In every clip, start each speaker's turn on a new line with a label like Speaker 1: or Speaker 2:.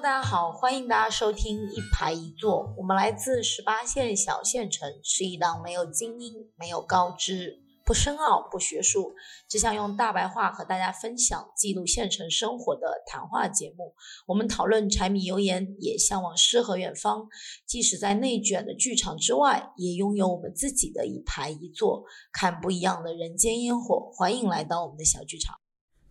Speaker 1: 大家好，欢迎大家收听一排一座。我们来自十八线小县城，是一档没有精英、没有高知、不深奥、不学术，只想用大白话和大家分享、记录县城生活的谈话节目。我们讨论柴米油盐，也向往诗和远方。即使在内卷的剧场之外，也拥有我们自己的一排一座，看不一样的人间烟火。欢迎来到我们的小剧场。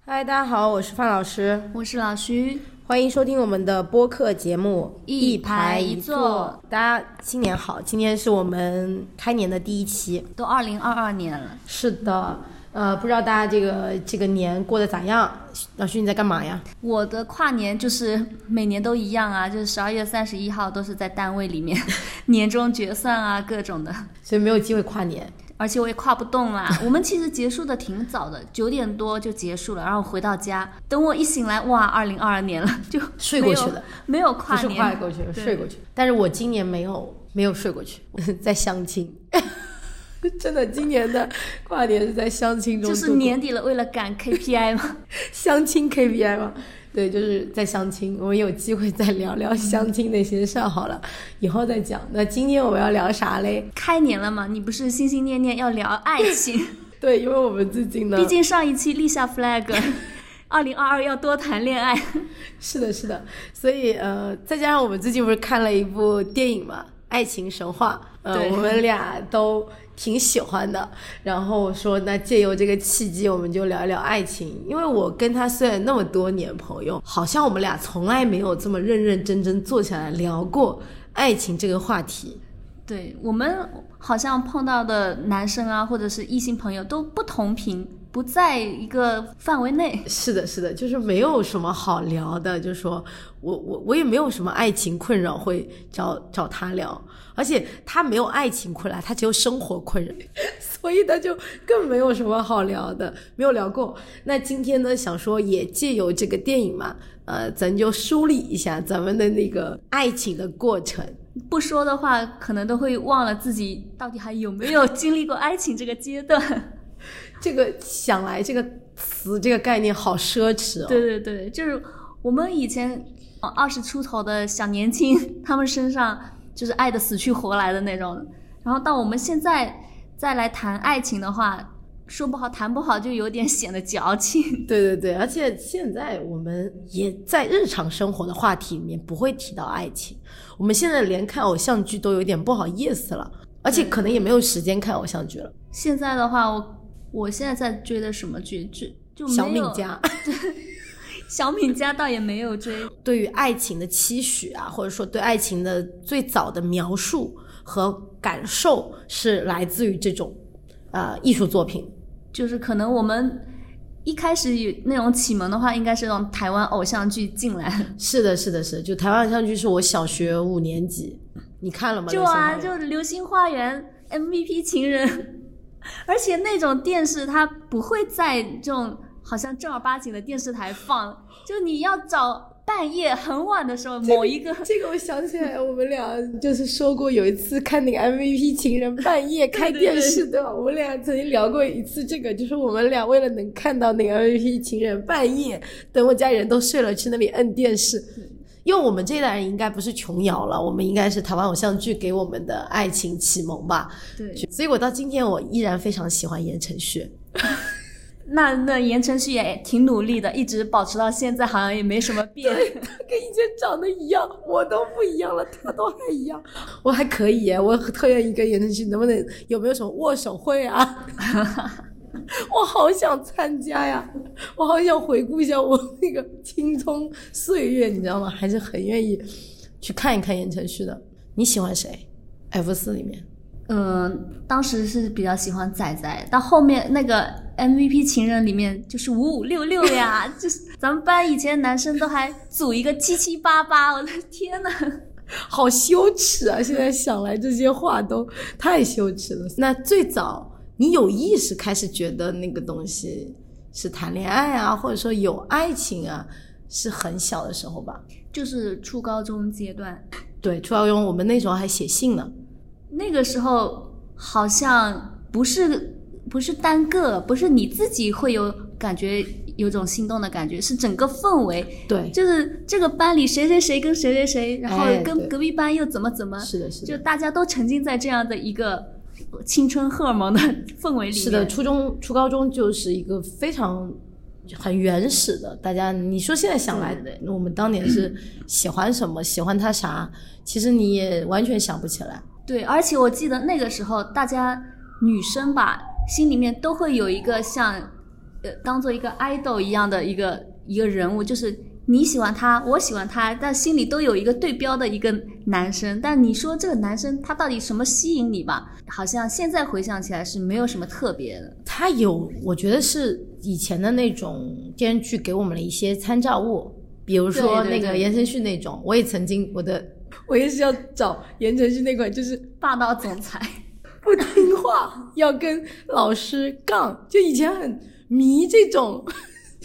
Speaker 2: 嗨，大家好，我是范老师，
Speaker 3: 我是老徐，
Speaker 2: 欢迎收听我们的播客节目
Speaker 3: 一排一座。
Speaker 2: 大家新年好，今天是我们开年的第一期，
Speaker 3: 都二零二二年了。
Speaker 2: 是的，呃，不知道大家这个这个年过得咋样？老徐你在干嘛呀？
Speaker 3: 我的跨年就是每年都一样啊，就是十二月三十一号都是在单位里面 年终决算啊，各种的，
Speaker 2: 所以没有机会跨年。
Speaker 3: 而且我也跨不动啦。我们其实结束的挺早的，九点多就结束了，然后回到家，等我一醒来，哇，二零二二年了，就
Speaker 2: 睡过去了，
Speaker 3: 没有跨年，
Speaker 2: 不是跨过去了，睡过去。但是我今年没有没有睡过去，在相亲。真的，今年的跨年是在相亲中，
Speaker 3: 就是年底了，为了赶 KPI 吗？
Speaker 2: 相亲 KPI 吗？对，就是在相亲，我们有机会再聊聊相亲那些事儿好了，以后再讲。那今天我们要聊啥嘞？
Speaker 3: 开年了嘛，你不是心心念念要聊爱情？
Speaker 2: 对，因为我们最近呢，
Speaker 3: 毕竟上一期立下 flag，二零二二要多谈恋爱。
Speaker 2: 是的，是的，所以呃，再加上我们最近不是看了一部电影嘛，《爱情神话》，呃，我们俩都。挺喜欢的，然后说那借由这个契机，我们就聊一聊爱情。因为我跟他虽然那么多年朋友，好像我们俩从来没有这么认认真真坐下来聊过爱情这个话题。
Speaker 3: 对我们好像碰到的男生啊，或者是异性朋友都不同频，不在一个范围内。
Speaker 2: 是的，是的，就是没有什么好聊的。就是说我我我也没有什么爱情困扰，会找找他聊。而且他没有爱情困扰，他只有生活困扰，所以他就更没有什么好聊的，没有聊够。那今天呢，想说也借由这个电影嘛，呃，咱就梳理一下咱们的那个爱情的过程。
Speaker 3: 不说的话，可能都会忘了自己到底还有没有经历过爱情这个阶段。
Speaker 2: 这个想来这个词这个概念好奢侈哦。
Speaker 3: 对对对，就是我们以前二十出头的小年轻，他们身上。就是爱的死去活来的那种，然后到我们现在再来谈爱情的话，说不好谈不好就有点显得矫情。
Speaker 2: 对对对，而且现在我们也在日常生活的话题里面不会提到爱情，我们现在连看偶像剧都有点不好意思了，而且可能也没有时间看偶像剧了。
Speaker 3: 现在的话，我我现在在追的什么剧？就就
Speaker 2: 小敏家。
Speaker 3: 小敏家倒也没有追。
Speaker 2: 对于爱情的期许啊，或者说对爱情的最早的描述和感受，是来自于这种，呃，艺术作品。
Speaker 3: 就是可能我们一开始有那种启蒙的话，应该是那种台湾偶像剧进来。
Speaker 2: 是的，是的，是。就台湾偶像剧是我小学五年级，你看了吗？
Speaker 3: 就啊，就《流星花园》MVP 情人，而且那种电视它不会在这种。好像正儿八经的电视台放，就你要找半夜很晚的时候，某一个
Speaker 2: 这个我想起来，我们俩就是说过有一次看那个 MVP 情人半夜 开电视对吧？我们俩曾经聊过一次这个，就是我们俩为了能看到那个 MVP 情人半夜，等我家里人都睡了去那里摁电视，因为我们这一代人应该不是琼瑶了，我们应该是台湾偶像剧给我们的爱情启蒙吧？
Speaker 3: 对，
Speaker 2: 所以我到今天我依然非常喜欢言承旭。
Speaker 3: 那那言承旭也挺努力的，一直保持到现在，好像也没什么变。
Speaker 2: 他跟以前长得一样，我都不一样了，他都还一样。我还可以，我特愿意跟言承旭，能不能有没有什么握手会啊？我好想参加呀！我好想回顾一下我那个青葱岁月，你知道吗？还是很愿意去看一看言承旭的。你喜欢谁？F 四里面？
Speaker 3: 嗯，当时是比较喜欢仔仔，到后面那个 MVP 情人里面就是五五六六呀，就是咱们班以前男生都还组一个七七八八，我的天呐，
Speaker 2: 好羞耻啊！现在想来这些话都太羞耻了。那最早你有意识开始觉得那个东西是谈恋爱啊，或者说有爱情啊，是很小的时候吧？
Speaker 3: 就是初高中阶段。
Speaker 2: 对，初高中我们那时候还写信呢。
Speaker 3: 那个时候好像不是不是单个，不是你自己会有感觉有种心动的感觉，是整个氛围，
Speaker 2: 对，
Speaker 3: 就是这个班里谁谁谁跟谁谁谁，然后跟隔壁班又怎么怎么，
Speaker 2: 是的，是的，
Speaker 3: 就大家都沉浸在这样的一个青春荷尔蒙的 氛围里面。
Speaker 2: 是的，初中、初高中就是一个非常很原始的。大家，你说现在想来，
Speaker 3: 对
Speaker 2: 我们当年是喜欢什么，喜欢他啥，其实你也完全想不起来。
Speaker 3: 对，而且我记得那个时候，大家女生吧，心里面都会有一个像，呃，当做一个 idol 一样的一个一个人物，就是你喜欢他，我喜欢他，但心里都有一个对标的一个男生。但你说这个男生他到底什么吸引你吧？好像现在回想起来是没有什么特别的。
Speaker 2: 他有，我觉得是以前的那种电视剧给我们的一些参照物，比如说那个言承旭那种，我也曾经我的 我也是要找言承旭那款，就是
Speaker 3: 霸道总裁，
Speaker 2: 不听话，要跟老师杠，就以前很迷这种。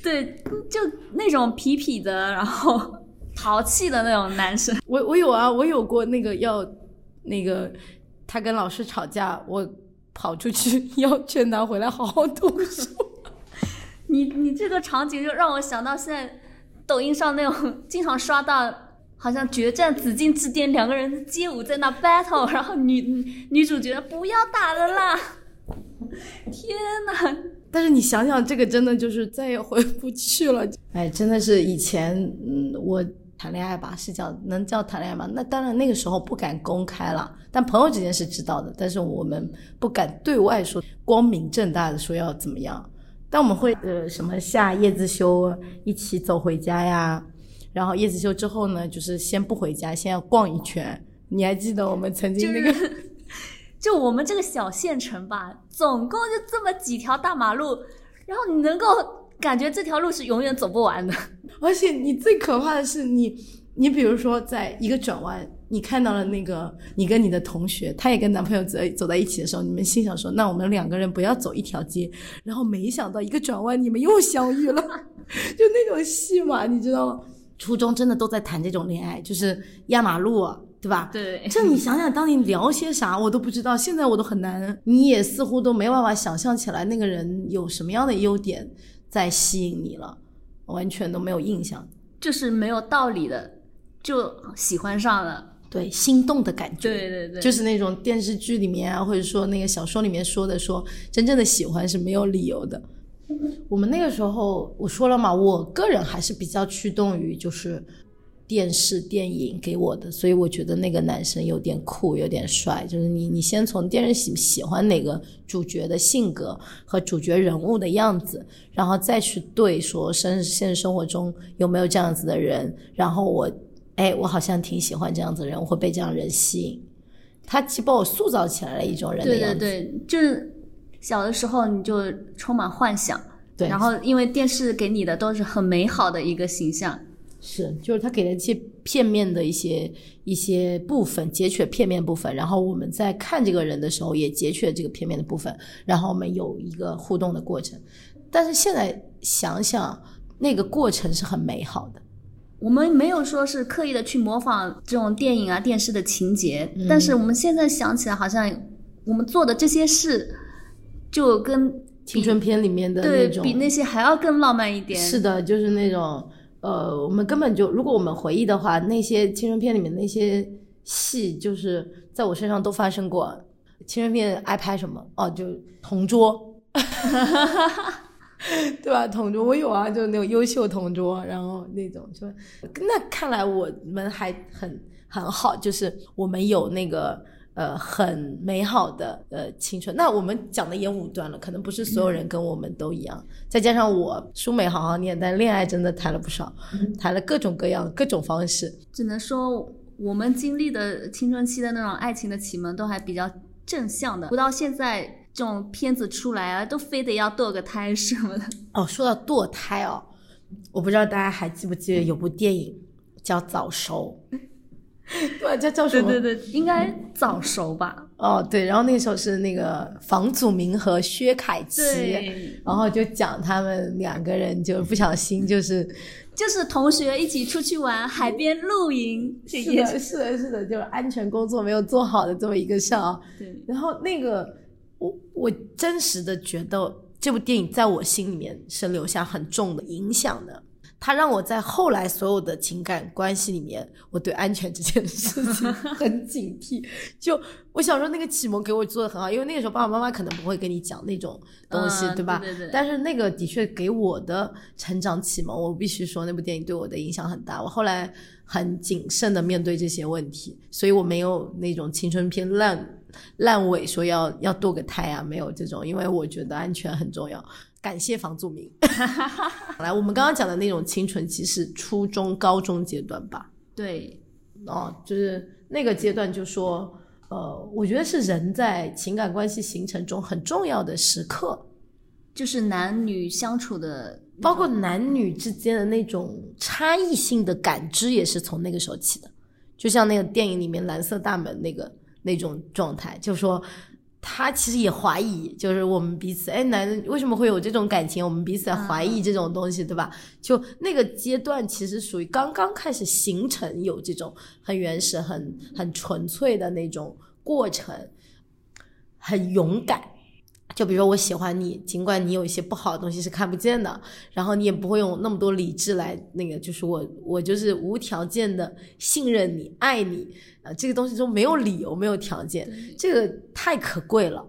Speaker 3: 对，就那种痞痞的，然后 淘气的那种男生。
Speaker 2: 我我有啊，我有过那个要那个他跟老师吵架，我跑出去 要劝他回来好好读书。
Speaker 3: 你你这个场景就让我想到现在抖音上那种经常刷到，好像决战紫禁之巅，两个人街舞在那 battle，然后女女主角不要打了啦！天哪！
Speaker 2: 但是你想想，这个真的就是再也回不去了。哎，真的是以前，嗯，我谈恋爱吧，是叫能叫谈恋爱吗？那当然那个时候不敢公开了，但朋友之间是知道的，但是我们不敢对外说，光明正大的说要怎么样。但我们会呃什么下夜自修一起走回家呀，然后夜自修之后呢，就是先不回家，先要逛一圈。你还记得我们曾经那个？
Speaker 3: 就是就我们这个小县城吧，总共就这么几条大马路，然后你能够感觉这条路是永远走不完的。
Speaker 2: 而且你最可怕的是你，你比如说在一个转弯，你看到了那个你跟你的同学，他也跟男朋友走走在一起的时候，你们心想说，那我们两个人不要走一条街，然后没想到一个转弯，你们又相遇了，就那种戏嘛，你知道吗？初中真的都在谈这种恋爱，就是压马路啊，对吧？
Speaker 3: 对
Speaker 2: 这你想想，当年聊些啥我都不知道，现在我都很难，你也似乎都没办法想象起来那个人有什么样的优点在吸引你了，完全都没有印象。
Speaker 3: 就是没有道理的，就喜欢上了。
Speaker 2: 对，心动的感觉，
Speaker 3: 对对对，
Speaker 2: 就是那种电视剧里面啊，或者说那个小说里面说的，说真正的喜欢是没有理由的。我们那个时候我说了嘛，我个人还是比较驱动于就是电视电影给我的，所以我觉得那个男生有点酷，有点帅。就是你你先从电视喜喜欢哪个主角的性格和主角人物的样子，然后再去对说生现实生活中有没有这样子的人，然后我哎，我好像挺喜欢这样子的人，我会被这样人吸引。他既把我塑造起来了一种人的
Speaker 3: 对
Speaker 2: 样子，
Speaker 3: 对对，就是小的时候你就充满幻想，
Speaker 2: 对
Speaker 3: 然后因为电视给你的都是很美好的一个形象，
Speaker 2: 是，就是他给了一些片面的一些一些部分，截取了片面部分，然后我们在看这个人的时候也截取了这个片面的部分，然后我们有一个互动的过程。但是现在想想，那个过程是很美好的。
Speaker 3: 我们没有说是刻意的去模仿这种电影啊、电视的情节，
Speaker 2: 嗯
Speaker 3: 但是我们现在想起来，好像我们做的这些事，就跟
Speaker 2: 青春片里面的那种，
Speaker 3: 比那些还要更浪漫一点。
Speaker 2: 是的，就是那种呃，我们根本就，如果我们回忆的话，那些青春片里面那些戏，就是在我身上都发生过。青春片爱拍什么？哦，就同桌，对吧？同桌我有啊，就那种优秀同桌，然后那种就那看来我们还很很好，就是我们有那个。呃，很美好的呃青春。那我们讲的也武断了，可能不是所有人跟我们都一样。再加上我书没好好念，但恋爱真的谈了不少，谈了各种各样、各种方式。
Speaker 3: 只能说我们经历的青春期的那种爱情的启蒙都还比较正向的，不到现在这种片子出来啊，都非得要堕个胎什么的。
Speaker 2: 哦，说到堕胎哦，我不知道大家还记不记得有部电影叫《早熟》，对吧？叫叫什么？
Speaker 3: 对对对，应该早熟吧？
Speaker 2: 哦，对，然后那时候是那个房祖名和薛凯琪，然后就讲他们两个人就不小心就是
Speaker 3: 就是同学一起出去玩，海边露营，
Speaker 2: 是的，是的，是的，就是安全工作没有做好的这么一个事。
Speaker 3: 对，
Speaker 2: 然后那个我我真实的觉得这部电影在我心里面是留下很重的影响的。它让我在后来所有的情感关系里面，我对安全这件事情 很警惕。就我小时候那个启蒙给我做的很好，因为那个时候爸爸妈妈可能不会跟你讲那种东西，
Speaker 3: 嗯
Speaker 2: 对吧？
Speaker 3: 对对对
Speaker 2: 但是那个的确给我的成长启蒙，我必须说那部电影对我的影响很大。我后来很谨慎的面对这些问题，所以我没有那种青春片烂烂尾说要要堕个胎啊，没有这种，因为我觉得安全很重要。感谢房祖名。来，我们刚刚讲的那种青春期是初中、高中阶段吧？
Speaker 3: 对，
Speaker 2: 哦，就是那个阶段，就说，呃，我觉得是人在情感关系形成中很重要的时刻，
Speaker 3: 就是男女相处的，
Speaker 2: 包括男女之间的那种差异性的感知，也是从那个时候起的。就像那个电影里面《蓝色大门》那个那种状态，就说他其实也怀疑，就是我们彼此，哎，男人为什么会有这种感情？我们彼此怀疑这种东西，对吧？就那个阶段，其实属于刚刚开始形成有这种很原始、很很纯粹的那种过程，很勇敢。就比如说我喜欢你，尽管你有一些不好的东西是看不见的，然后你也不会用那么多理智来那个，就是我我就是无条件的信任你、爱你，啊，这个东西中没有理由、没有条件，这个太可贵了。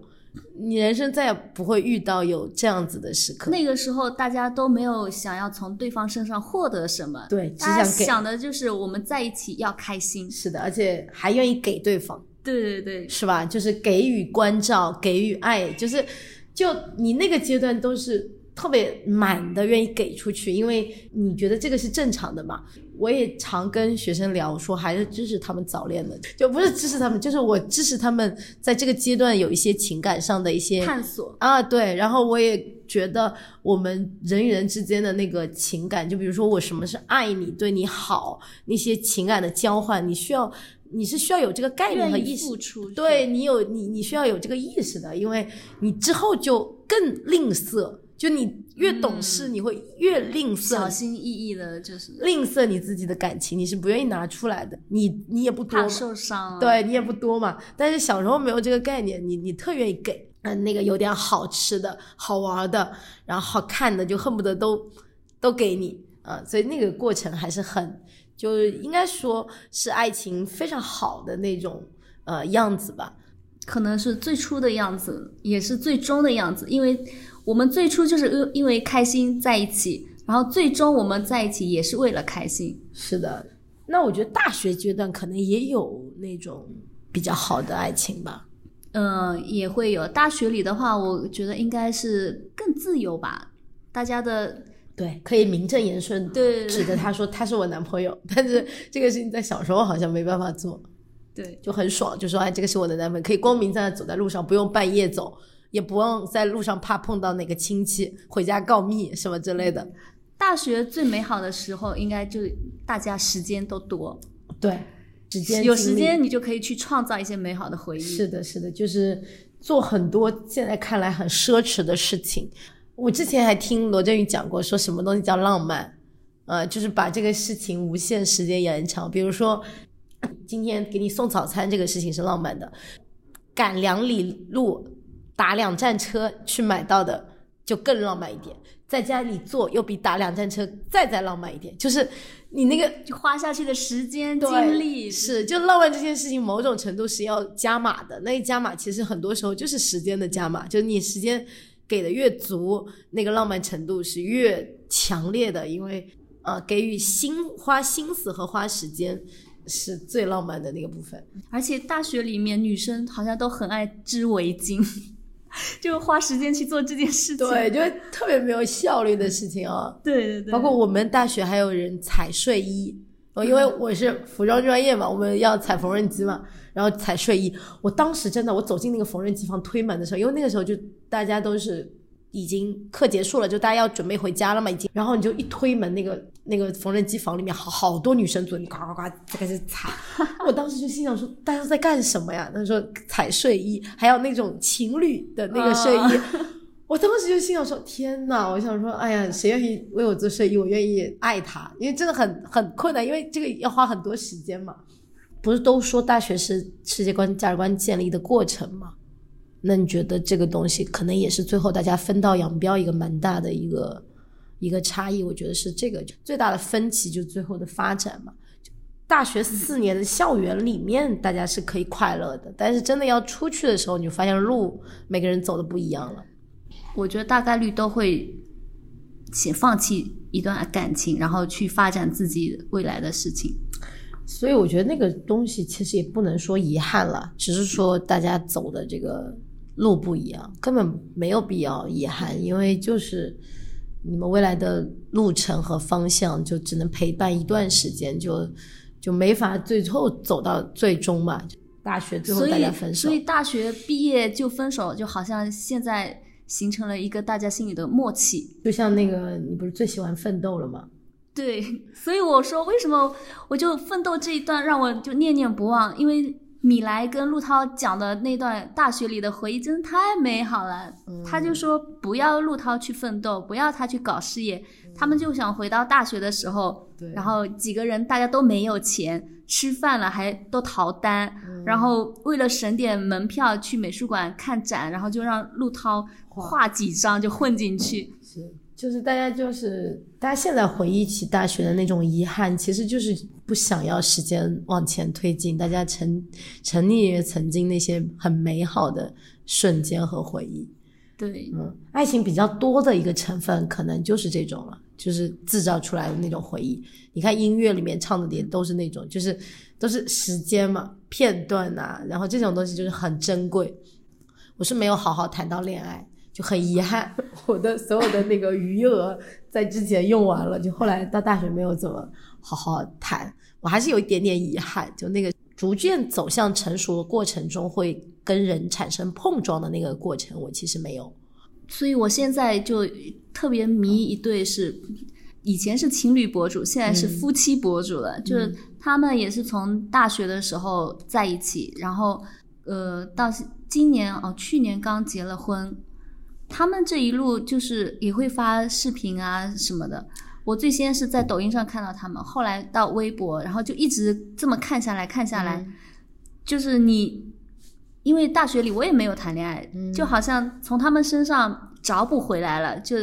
Speaker 2: 你人生再也不会遇到有这样子的时刻。
Speaker 3: 那个时候大家都没有想要从对方身上获得什么，
Speaker 2: 对，只
Speaker 3: 大家
Speaker 2: 想给，
Speaker 3: 想的就是我们在一起要开心。
Speaker 2: 是的，而且还愿意给对方。
Speaker 3: 对对对，
Speaker 2: 是吧？就是给予关照，给予爱，就是就你那个阶段都是特别满的，愿意给出去，因为你觉得这个是正常的嘛。我也常跟学生聊说，还是支持他们早恋的，就不是支持他们，就是我支持他们在这个阶段有一些情感上的一些
Speaker 3: 探索。
Speaker 2: 啊，对，然后我也觉得我们人与人之间的那个情感，就比如说我什么是爱你、对你好，那些情感的交换，你需要，你是需要有这个概念和
Speaker 3: 意
Speaker 2: 意识
Speaker 3: 付出，
Speaker 2: 对你有你你需要有这个意识的，因为你之后就更吝啬，就你越懂事，你会越吝啬，
Speaker 3: 小心翼翼的，就是。
Speaker 2: 吝啬你自己的感情，你是不愿意拿出来的，你你也不多对你也不多嘛，但是小时候没有这个概念，你你特愿意给，嗯，那个有点好吃的好玩的，然后好看的，就恨不得都都给你啊、所以那个过程还是很，就应该说是爱情非常好的那种呃样子吧。
Speaker 3: 可能是最初的样子，也是最终的样子，因为我们最初就是因因为开心在一起，然后最终我们在一起也是为了开心。
Speaker 2: 是的，那我觉得大学阶段可能也有那种比较好的爱情吧。
Speaker 3: 嗯，也会有。大学里的话，我觉得应该是更自由吧，大家的
Speaker 2: 对，可以名正言顺
Speaker 3: 对
Speaker 2: 指着他说他是我男朋友，但是这个事情在小时候好像没办法做。
Speaker 3: 对
Speaker 2: 就很爽，就说哎，这个是我的男朋友，可以光明正大走在路上，不用半夜走，也不用在路上怕碰到哪个亲戚回家告密什么之类的。
Speaker 3: 大学最美好的时候，应该就大家时间都多，
Speaker 2: 对，时间
Speaker 3: 有时间你就可以去创造一些美好的回忆。
Speaker 2: 是的，是的，就是做很多现在看来很奢侈的事情。我之前还听罗振宇讲过，说什么东西叫浪漫，呃，就是把这个事情无限时间延长。比如说，今天给你送早餐这个事情是浪漫的，赶两里路打两站车去买到的就更浪漫一点。在家里做又比打两站车再再浪漫一点，就是你那个
Speaker 3: 花下去的时间精力
Speaker 2: 是，就浪漫这件事情，某种程度是要加码的。那一加码其实很多时候就是时间的加码，就是你时间给的越足，那个浪漫程度是越强烈的。因为呃，给予心花心思和花时间是最浪漫的那个部分。
Speaker 3: 而且大学里面女生好像都很爱织围巾，就花时间去做这件事情。
Speaker 2: 对，就特别没有效率的事情啊。
Speaker 3: 对对对，
Speaker 2: 包括我们大学还有人踩睡衣，呃因为我是服装专业嘛，我们要踩缝纫机嘛，然后踩睡衣。我当时真的，我走进那个缝纫机房推门的时候，因为那个时候就大家都是已经课结束了，就大家要准备回家了嘛，已经。然后你就一推门，那个那个缝纫机房里面好好多女生坐，你呱呱呱在开始踩。我当时就心想说，大家在干什么呀？他说踩睡衣，还有那种情侣的那个睡衣。我当时就心想说：“天哪！”我想说：“哎呀，谁愿意为我做生意？我愿意爱他，因为真的很很困难，因为这个要花很多时间嘛。不是都说大学是世界观、价值观建立的过程吗？那你觉得这个东西可能也是最后大家分道扬镳一个蛮大的一个一个差异？我觉得是这个最大的分歧，就最后的发展嘛。大学四年的校园里面，大家是可以快乐的，但是真的要出去的时候，你就发现路每个人走的不一样了。
Speaker 3: 我觉得大概率都会先放弃一段感情，然后去发展自己未来的事情。
Speaker 2: 所以我觉得那个东西其实也不能说遗憾了，只是说大家走的这个路不一样，根本没有必要遗憾，因为就是你们未来的路程和方向就只能陪伴一段时间，就就没法最后走到最终嘛。大学最后大家分手
Speaker 3: 所以，大学毕业就分手，就好像现在形成了一个大家心里的默契。
Speaker 2: 就像那个你不是最喜欢奋斗了吗？
Speaker 3: 对，所以我说为什么我就奋斗这一段让我就念念不忘，因为米莱跟陆涛讲的那段大学里的回忆真的太美好了。他就说不要陆涛去奋斗，不要他去搞事业，他们就想回到大学的时候，
Speaker 2: 对
Speaker 3: 然后几个人大家都没有钱，吃饭了还都逃单，然后为了省点门票去美术馆看展，然后就让陆涛画几张就混进去。
Speaker 2: 是，就是大家就是大家现在回忆起大学的那种遗憾，其实就是不想要时间往前推进，大家沉沉溺于曾经那些很美好的瞬间和回忆。
Speaker 3: 对，
Speaker 2: 嗯，爱情比较多的一个成分，可能就是这种了，就是制造出来的那种回忆。你看音乐里面唱的也都是那种，就是都是时间嘛，片段呐、然后这种东西就是很珍贵。我是没有好好谈到恋爱，就很遗憾，我的所有的那个余额在之前用完了，就后来到大学没有怎么好好谈，我还是有一点点遗憾，就那个逐渐走向成熟的过程中会跟人产生碰撞的那个过程，我其实没有。
Speaker 3: 所以我现在就特别迷一对是，以前是情侣博主，现在是夫妻博主了。就是他们也是从大学的时候在一起，然后呃到今年哦，去年刚结了婚。他们这一路就是也会发视频啊什么的。我最先是在抖音上看到他们，后来到微博，然后就一直这么看下来，看下来，就是你，因为大学里我也没有谈恋爱，就好像从他们身上找补回来了，就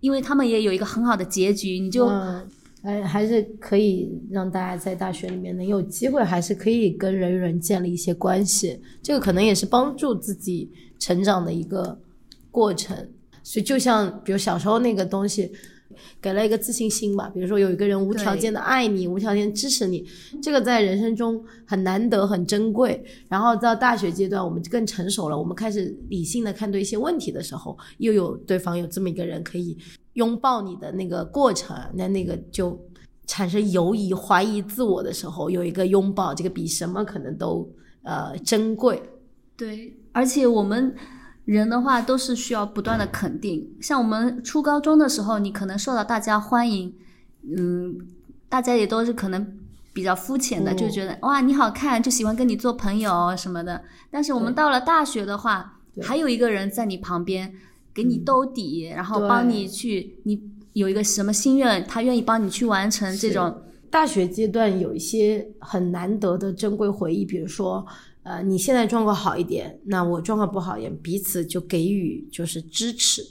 Speaker 3: 因为他们也有一个很好的结局，你就、
Speaker 2: 嗯，还还是可以让大家在大学里面能有机会，还是可以跟人与人建立一些关系，这个可能也是帮助自己成长的一个过程。所以就像比如小时候那个东西。给了一个自信心吧，比如说有一个人无条件的爱你，无条件支持你，这个在人生中很难得、很珍贵。然后到大学阶段，我们更成熟了，我们开始理性的看对一些问题的时候，又有对方有这么一个人可以拥抱你的那个过程，那那个就产生犹疑、怀疑自我的时候，有一个拥抱，这个比什么可能都呃珍贵。
Speaker 3: 对，而且我们。人的话都是需要不断的肯定，像我们初高中的时候，你可能受到大家欢迎，嗯，大家也都是可能比较肤浅的，
Speaker 2: 嗯
Speaker 3: 就觉得哇你好看，就喜欢跟你做朋友什么的。但是我们到了大学的话，还有一个人在你旁边给你兜底，然后帮你去，你有一个什么心愿，他愿意帮你去完成这种。
Speaker 2: 大学阶段有一些很难得的珍贵回忆，比如说。呃，你现在状况好一点，那我状况不好一点，彼此就给予就是支持，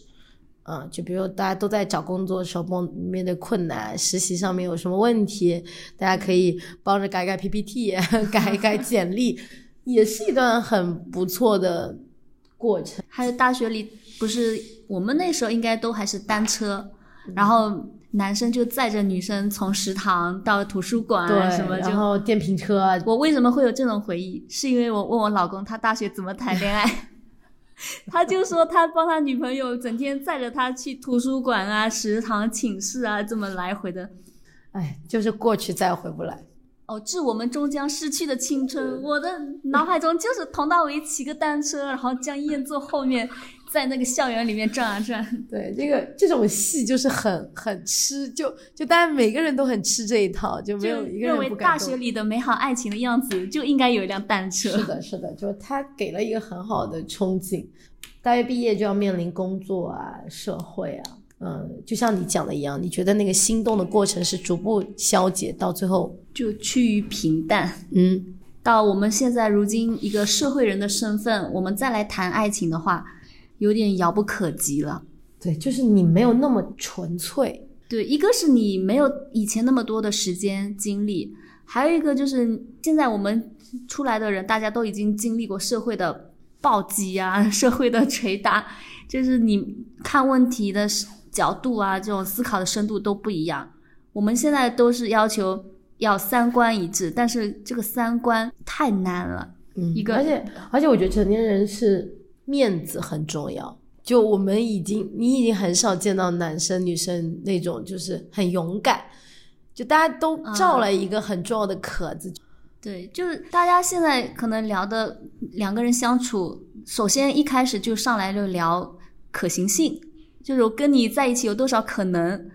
Speaker 2: 嗯，就比如大家都在找工作的时候面面对困难，实习上面有什么问题，大家可以帮着改改 PPT，改一改 简历，也是一段很不错的过程。
Speaker 3: 还有大学里不是我们那时候应该都还是单车，然后。男生就载着女生从食堂到图书馆什么，
Speaker 2: 然后电瓶车。啊
Speaker 3: 我为什么会有这种回忆？是因为我问我老公他大学怎么谈恋爱，他就说他帮他女朋友整天载着他去图书馆啊、食堂、寝室啊这么来回的。
Speaker 2: 哎，就是过去再回不来。
Speaker 3: 哦，致我们终将逝去的青春。我的脑海中就是佟大为骑个单车，然后江燕坐后面。在那个校园里面转啊转，
Speaker 2: 对这个这种戏就是很很吃，就就大家每个人都很吃这一套，就没有一个人
Speaker 3: 认为大学里的美好爱情的样子就应该有一辆单车。
Speaker 2: 是的，是的，就是他给了一个很好的憧憬。大学毕业就要面临工作啊、社会啊，嗯，就像你讲的一样，你觉得那个心动的过程是逐步消解，到最后
Speaker 3: 就趋于平淡。
Speaker 2: 嗯，
Speaker 3: 到我们现在如今一个社会人的身份，我们再来谈爱情的话，有点遥不可及了。
Speaker 2: 对，就是你没有那么纯粹。
Speaker 3: 对，一个是你没有以前那么多的时间精力，还有一个就是现在我们出来的人，大家都已经经历过社会的暴击啊，社会的捶打，就是你看问题的角度啊，这种思考的深度都不一样。我们现在都是要求要三观一致，但是这个三观太难了。
Speaker 2: 嗯，
Speaker 3: 一个
Speaker 2: 而且而且我觉得成年人是面子很重要。就我们已经，你已经很少见到男生女生那种就是很勇敢，就大家都罩了一个很重要的壳子。
Speaker 3: 对，就是大家现在可能聊的两个人相处，首先一开始就上来就聊可行性，就是我跟你在一起有多少可能。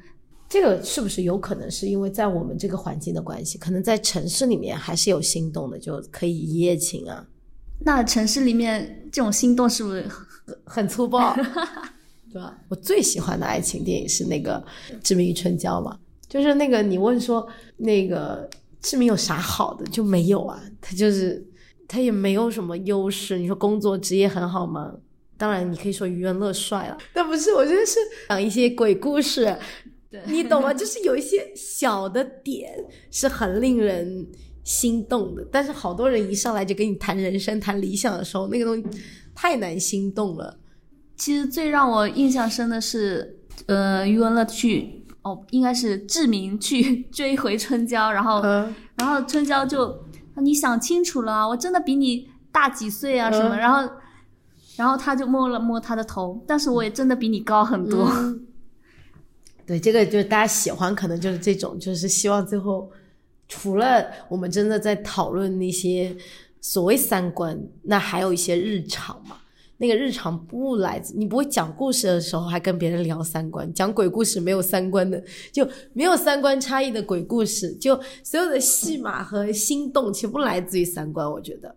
Speaker 2: 这个是不是有可能是因为在我们这个环境的关系？可能在城市里面还是有心动的，就可以一夜情啊。
Speaker 3: 那城市里面这种心动是不是
Speaker 2: 很粗暴？对吧？我最喜欢的爱情电影是那个《志明与春娇》嘛，就是那个你问说那个志明有啥好的就没有啊？他就是他也没有什么优势。你说工作职业很好吗？当然你可以说余文乐帅了，但不是，我觉得是讲一些鬼故事。你懂吗？就是有一些小的点是很令人心动的，但是好多人一上来就跟你谈人生、谈理想的时候，那个东西太难心动了。
Speaker 3: 其实最让我印象深的是，呃，余文乐去哦，应该是志明去追回春娇，然后，
Speaker 2: 嗯、
Speaker 3: 然后春娇就你想清楚了，我真的比你大几岁啊什么，
Speaker 2: 嗯
Speaker 3: 然后，然后他就摸了摸他的头，但是我也真的比你高很多。
Speaker 2: 嗯。对，这个就是大家喜欢，可能就是这种，就是希望最后除了我们真的在讨论那些所谓三观，那还有一些日常嘛。那个日常不来自你不会讲故事的时候还跟别人聊三观，讲鬼故事没有三观的，就没有三观差异的鬼故事，就所有的戏码和心动全部来自于三观。我觉得，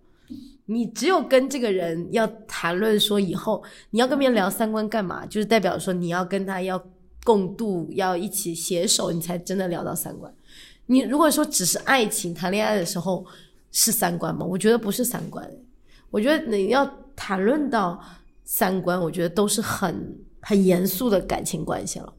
Speaker 2: 你只有跟这个人要谈论说以后你要跟别人聊三观干嘛，就是代表说你要跟他要。共度要一起携手，你才真的聊到三观。你如果说只是爱情谈恋爱的时候是三观吗？我觉得不是三观。我觉得你要谈论到三观，我觉得都是很很严肃的感情关系了。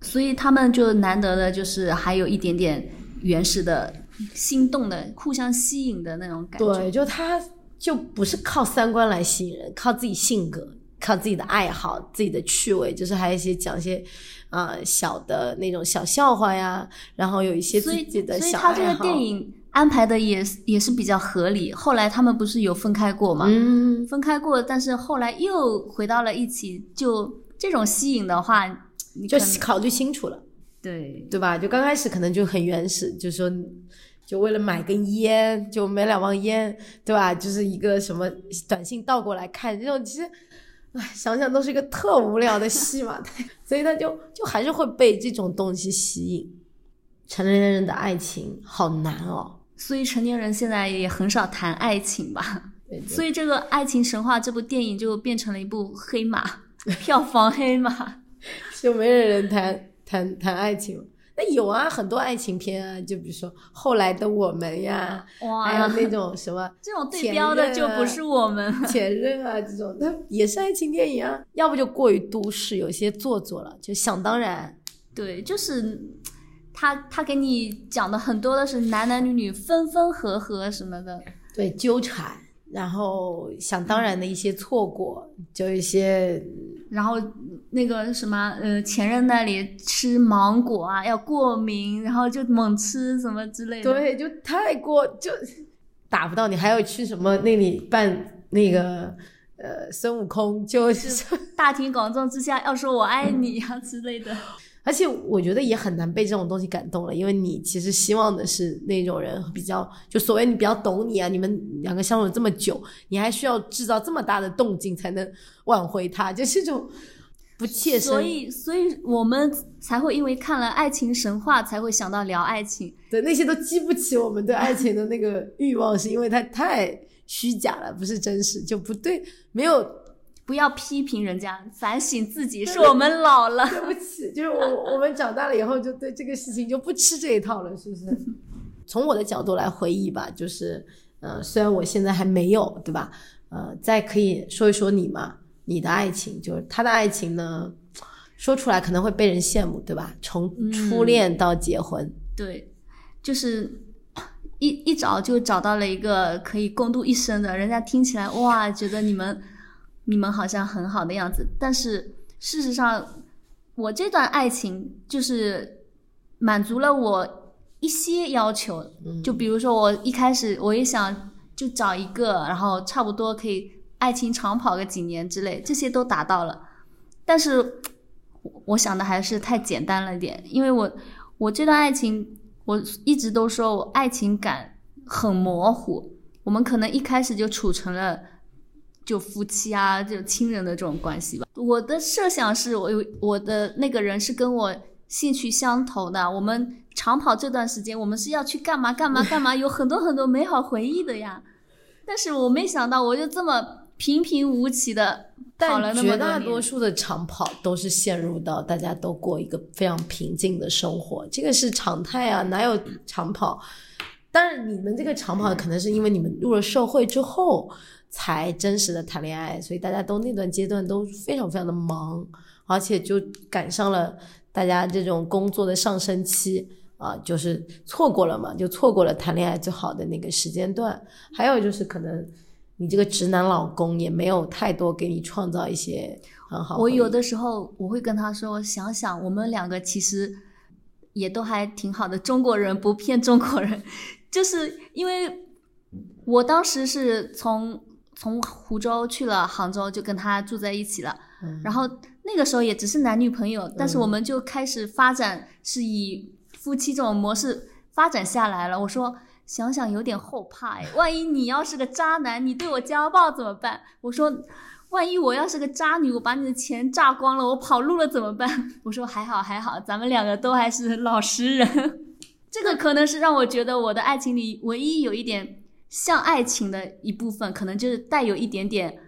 Speaker 3: 所以他们就难得的就是还有一点点原始的心动的、互相吸引的那种感觉。
Speaker 2: 对，就他就不是靠三观来吸引人，靠自己性格。靠自己的爱好、自己的趣味，就是还有一些讲一些，呃，小的那种小笑话呀，然后有一些自己的小
Speaker 3: 所以他这个电影安排的也也是比较合理。后来他们不是有分开过吗？
Speaker 2: 嗯，
Speaker 3: 分开过，但是后来又回到了一起。就这种吸引的话，你
Speaker 2: 就考虑清楚了，
Speaker 3: 对
Speaker 2: 对吧？就刚开始可能就很原始，就说就为了买根烟，就买两包烟，对吧？就是一个什么短信倒过来看，这种其实。唉，想想都是一个特无聊的戏嘛，所以他就就还是会被这种东西吸引。成年人的爱情好难哦，
Speaker 3: 所以成年人现在也很少谈爱情吧。
Speaker 2: 对对
Speaker 3: 所以这个《爱情神话》这部电影就变成了一部黑马，票房黑马，
Speaker 2: 就没有人谈谈谈爱情。那有啊，很多爱情片啊，就比如说《后来的我们》呀，
Speaker 3: 哇，
Speaker 2: 还有那种什么
Speaker 3: 这种对标的就不是我们
Speaker 2: 前任啊，这种那也是爱情电影啊。要不就过于都市，有些做作了，就想当然。
Speaker 3: 对，就是他他给你讲的很多的是男男女女分分合合什么的，
Speaker 2: 对，纠缠，然后想当然的一些错过，就一些。
Speaker 3: 然后那个什么，呃，前任那里吃芒果啊，要过敏，然后就猛吃什么之类的。
Speaker 2: 对，就太过就打不到你，还要去什么那里办那个呃孙悟空，就是
Speaker 3: 大庭广众之下要说我爱你啊之类的。
Speaker 2: 而且我觉得也很难被这种东西感动了，因为你其实希望的是那种人比较，就所谓你比较懂你啊，你们两个相处这么久，你还需要制造这么大的动静才能挽回他，就是这种不切身。
Speaker 3: 所以，所以我们才会因为看了《爱情神话》才会想到聊爱情。
Speaker 2: 对，那些都激不起我们对爱情的那个欲望，是因为它太虚假了，不是真实，就不对，没有。
Speaker 3: 不要批评人家，反省自己，是我们老了。
Speaker 2: 对不起，就是我 我们长大了以后，就对这个事情就不吃这一套了，是不是？从我的角度来回忆吧，就是呃，虽然我现在还没有，对吧？呃，再可以说一说你嘛，你的爱情，就是他的爱情呢，说出来可能会被人羡慕，对吧？从初恋到结婚，
Speaker 3: 对，就是一一找就找到了一个可以共度一生的，人家听起来哇，觉得你们你们好像很好的样子，但是事实上，我这段爱情就是满足了我一些要求，就比如说我一开始我也想就找一个，然后差不多可以爱情长跑个几年之类，这些都达到了，但是我我想的还是太简单了点，因为我我这段爱情。我一直都说我爱情感很模糊，我们可能一开始就处成了就夫妻啊，就亲人的这种关系吧。我的设想是我有我的那个人是跟我兴趣相投的，我们长跑这段时间，我们是要去干嘛干嘛干嘛，有很多很多美好回忆的呀。但是我没想到，我就这么平平无奇的。
Speaker 2: 但绝大多数的长跑都是陷入到大家都过一个非常平静的生活，这个是常态啊，哪有长跑？但是你们这个长跑可能是因为你们入了社会之后才真实的谈恋爱，所以大家都那段阶段都非常非常的忙，而且就赶上了大家这种工作的上升期啊，就是错过了嘛，就错过了谈恋爱最好的那个时间段。还有就是可能。你这个直男老公也没有太多给你创造一些很好。
Speaker 3: 我有的时候我会跟他说：“想想我们两个其实也都还挺好的，中国人不骗中国人。”就是因为我当时是从从湖州去了杭州，就跟他住在一起了。然后那个时候也只是男女朋友，但是我们就开始发展，是以夫妻这种模式发展下来了。我说。想想有点后怕哎，万一你要是个渣男，你对我家暴怎么办？我说，万一我要是个渣女，我把你的钱榨光了，我跑路了怎么办？我说还好还好，咱们两个都还是老实人。这个可能是让我觉得我的爱情里唯一有一点像爱情的一部分，可能就是带有一点点。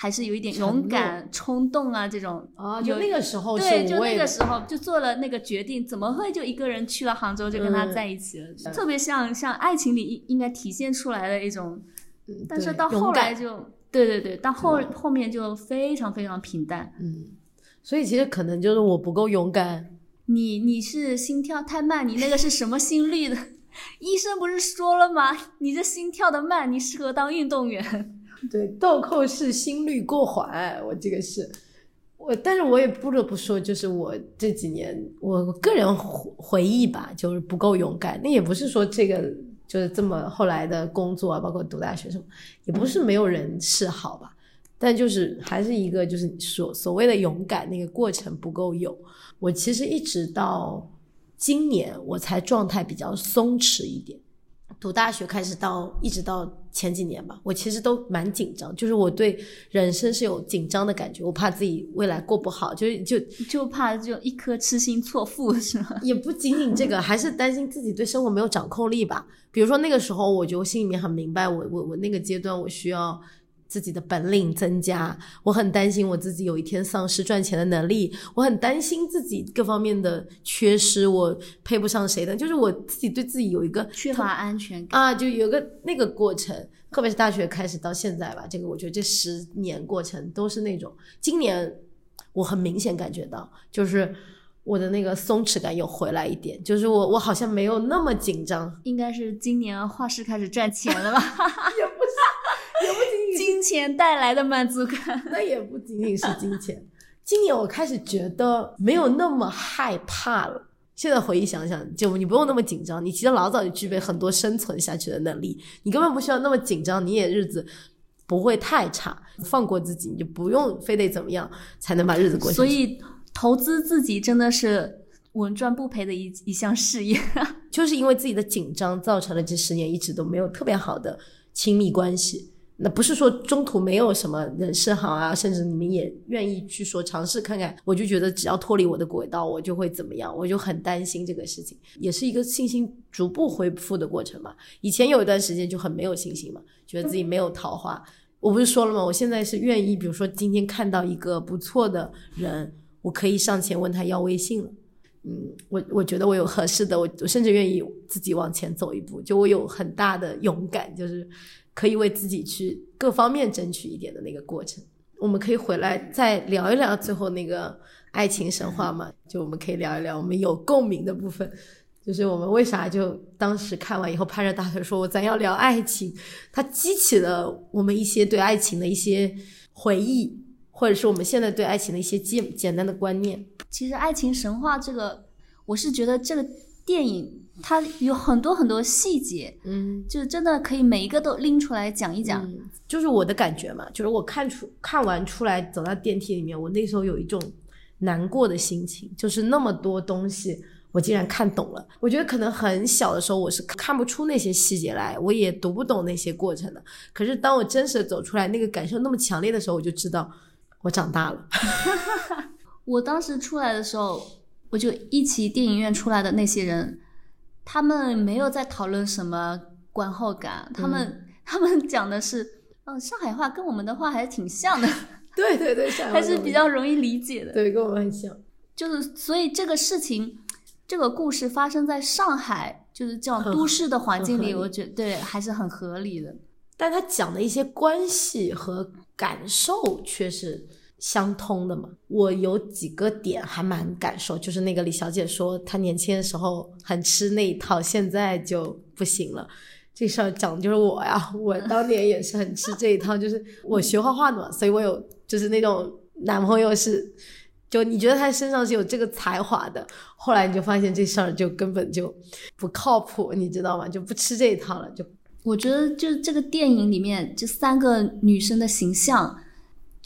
Speaker 3: 还是有一点勇敢、冲动啊，这种
Speaker 2: 啊，就那个时候
Speaker 3: 对，就那个时候就做了那个决定，怎么会就一个人去了杭州就跟他在一起了？特别像像爱情里应应该体现出来的一种，但是到后来就对对对，到后后面就非常非常平淡。
Speaker 2: 嗯，所以其实可能就是我不够勇敢。
Speaker 3: 你你是心跳太慢，你那个是什么心率的？医生不是说了吗？你这心跳的慢，你适合当运动员。
Speaker 2: 对，豆蔻是心率过缓，我这个是，我，但是我也不得不说，就是我这几年，我个人回忆吧，就是不够勇敢。那也不是说这个就是这么后来的工作啊，包括读大学什么，也不是没有人示好吧，但就是还是一个就是所所谓的勇敢那个过程不够有。我其实一直到今年我才状态比较松弛一点。读大学开始到一直到前几年吧，我其实都蛮紧张，就是我对人生是有紧张的感觉，我怕自己未来过不好，就就
Speaker 3: 就怕就一颗痴心错付是吗？
Speaker 2: 也不仅仅这个，还是担心自己对生活没有掌控力吧。比如说那个时候，我就心里面很明白，我我我那个阶段我需要。自己的本领增加，我很担心我自己有一天丧失赚钱的能力，我很担心自己各方面的缺失，我配不上谁的，就是我自己对自己有一个
Speaker 3: 缺乏安全感。
Speaker 2: 啊，就有个那个过程，特别是大学开始到现在吧，这个我觉得这十年过程都是那种，今年我很明显感觉到，就是我的那个松弛感又回来一点，就是我我好像没有那么紧张，
Speaker 3: 应该是今年画室开始赚钱了吧？
Speaker 2: 也不是，也不仅仅。
Speaker 3: 金钱带来的满足感，
Speaker 2: 那也不仅仅是金钱。今年我开始觉得没有那么害怕了。现在回忆想想，就你不用那么紧张，你其实老早就具备很多生存下去的能力，你根本不需要那么紧张，你也日子不会太差。放过自己，你就不用非得怎么样才能把日子过下去。
Speaker 3: 所以，投资自己真的是稳赚不赔的一一项事业。
Speaker 2: 就是因为自己的紧张，造成了这十年一直都没有特别好的亲密关系。那不是说中途没有什么人示好啊，甚至你们也愿意去说尝试看看，我就觉得只要脱离我的轨道，我就会怎么样，我就很担心这个事情，也是一个信心逐步恢复的过程嘛。以前有一段时间就很没有信心嘛，觉得自己没有桃花。我不是说了吗？我现在是愿意，比如说今天看到一个不错的人，我可以上前问他要微信了。嗯，我我觉得我有合适的，我我甚至愿意自己往前走一步，就我有很大的勇敢，就是可以为自己去各方面争取一点的那个过程。我们可以回来再聊一聊最后那个爱情神话嘛？就我们可以聊一聊我们有共鸣的部分，就是我们为啥就当时看完以后拍着大腿说，咱要聊爱情，它激起了我们一些对爱情的一些回忆，或者是我们现在对爱情的一些简简单的观念。
Speaker 3: 其实《爱情神话》这个，我是觉得这个电影它有很多很多细节，
Speaker 2: 嗯，
Speaker 3: 就真的可以每一个都拎出来讲一讲。
Speaker 2: 嗯，就是我的感觉嘛，就是我看出看完出来走到电梯里面，我那时候有一种难过的心情，就是那么多东西我竟然看懂了。我觉得可能很小的时候我是看不出那些细节来，我也读不懂那些过程的。可是当我真实的走出来，那个感受那么强烈的时候，我就知道我长大了。
Speaker 3: 我当时出来的时候，我就一起电影院出来的那些人，他们没有在讨论什么观后感，他们、他们讲的是，嗯、上海话跟我们的话还是挺像的，
Speaker 2: 对对对，
Speaker 3: 还是比较容易理解的。
Speaker 2: 对，跟我们很像。
Speaker 3: 就是所以这个事情，这个故事发生在上海，就是这种都市的环境里，我觉得对还是很合理的。
Speaker 2: 但他讲的一些关系和感受却是相通的嘛。我有几个点还蛮感受，就是那个李小姐说她年轻的时候很吃那一套，现在就不行了。这事儿讲的就是我呀，我当年也是很吃这一套，就是我学画画的嘛，所以我有就是那种男朋友是，就你觉得他身上是有这个才华的，后来你就发现这事儿就根本就不靠谱，你知道吗？就不吃这一套了，就
Speaker 3: 我觉得就是这个电影里面这三个女生的形象，